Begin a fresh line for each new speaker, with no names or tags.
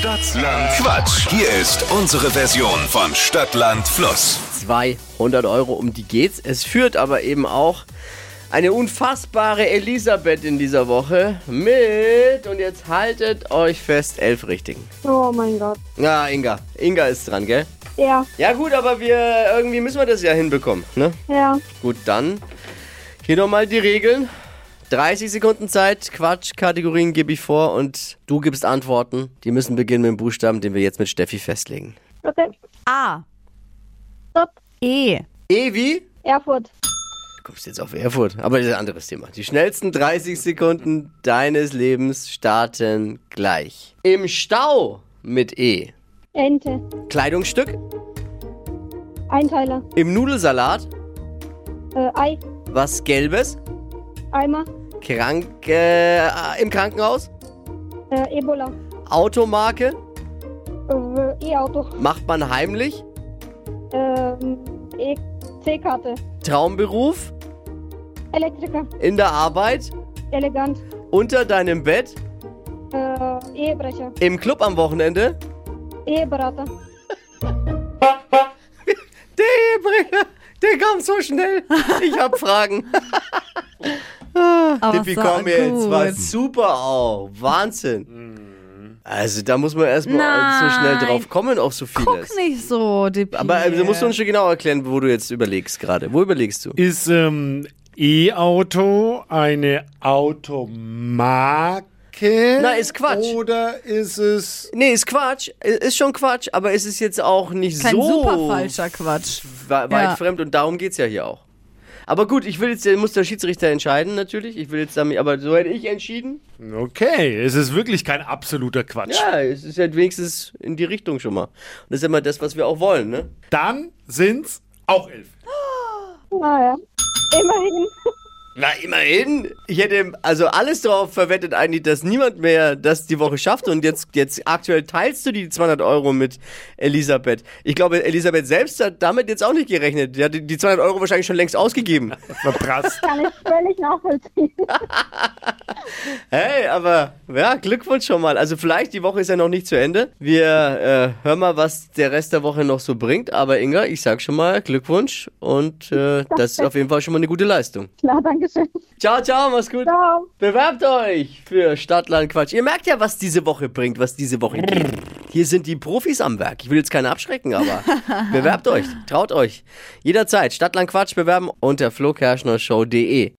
Stadtland Quatsch. Hier ist unsere Version von Stadtland Fluss.
200 Euro, um die geht's. Es führt aber eben auch eine unfassbare Elisabeth in dieser Woche mit, und jetzt haltet euch fest, elf Richtigen.
Oh mein Gott.
Ja, Inga. Inga ist dran, gell?
Ja,
Ja gut, aber wir irgendwie müssen wir das ja hinbekommen, ne?
ja.
Gut, dann hier nochmal die Regeln. 30 Sekunden Zeit, Quatsch, Kategorien gebe ich vor und du gibst Antworten. Die müssen beginnen mit dem Buchstaben, den wir jetzt mit Steffi festlegen.
Okay.
A.
Stopp.
E.
E wie?
Erfurt.
Du kommst jetzt auf Erfurt, aber das ist ein anderes Thema. Die schnellsten 30 Sekunden deines Lebens starten gleich. Im Stau mit E.
Ente.
Kleidungsstück.
Einteiler.
Im Nudelsalat.
Äh, Ei.
Was Gelbes.
Eimer.
Krank, äh, Im Krankenhaus.
Äh, Ebola.
Automarke.
Äh, E-Auto.
Macht man heimlich.
Ähm, E-C-Karte.
Traumberuf.
Elektriker.
In der Arbeit.
Elegant.
Unter deinem Bett.
Äh, Ehebrecher.
Im Club am Wochenende.
Eheberater.
Der Ehebringer, der kam so schnell. Ich hab Fragen.
Aber
Tippi,
so
komm jetzt. War super auch. Wahnsinn. Also da muss man erstmal so schnell drauf kommen auf so
Guck
vieles.
nicht so, Dippi.
Aber also, musst du uns schon genau erklären, wo du jetzt überlegst gerade. Wo überlegst du?
Ist ähm, E-Auto eine Automarke?
Na, ist Quatsch.
Oder ist es.
Nee, ist Quatsch. Ist schon Quatsch, aber es ist jetzt auch nicht
Kein
so
super falscher Quatsch.
weit
Ja.
fremd und darum geht's ja hier auch. Aber gut, ich will jetzt, muss der Schiedsrichter entscheiden natürlich. Ich will jetzt damit, aber so hätte ich entschieden.
Okay, es ist wirklich kein absoluter Quatsch.
Ja, es ist ja wenigstens in die Richtung schon mal. Und das ist immer das, was wir auch wollen, ne?
Dann sind's auch elf.
Naja. Immerhin.
Na, immerhin. Ich hätte also alles darauf verwettet eigentlich, dass niemand mehr das die Woche schafft. Und jetzt, jetzt aktuell teilst du die 200 Euro mit Elisabeth. Ich glaube, Elisabeth selbst hat damit jetzt auch nicht gerechnet. Die hat die 200 Euro wahrscheinlich schon längst ausgegeben.
Verprasst.
Kann ich völlig nachvollziehen.
Hey, aber ja, Glückwunsch schon mal. Also vielleicht, die Woche ist ja noch nicht zu Ende. Wir äh, hören mal, was der Rest der Woche noch so bringt. Aber Inga, ich sag schon mal Glückwunsch. Und äh, das ist auf jeden Fall schon mal eine gute Leistung.
Klar, danke schön.
Ciao, ciao, mach's gut.
Ciao.
Bewerbt euch für Stadtland Quatsch. Ihr merkt ja, was diese Woche bringt, was diese Woche geht. Hier sind die Profis am Werk. Ich will jetzt keine abschrecken, aber bewerbt euch, traut euch. Jederzeit Stadtland Quatsch bewerben unter flokerschnershow.de.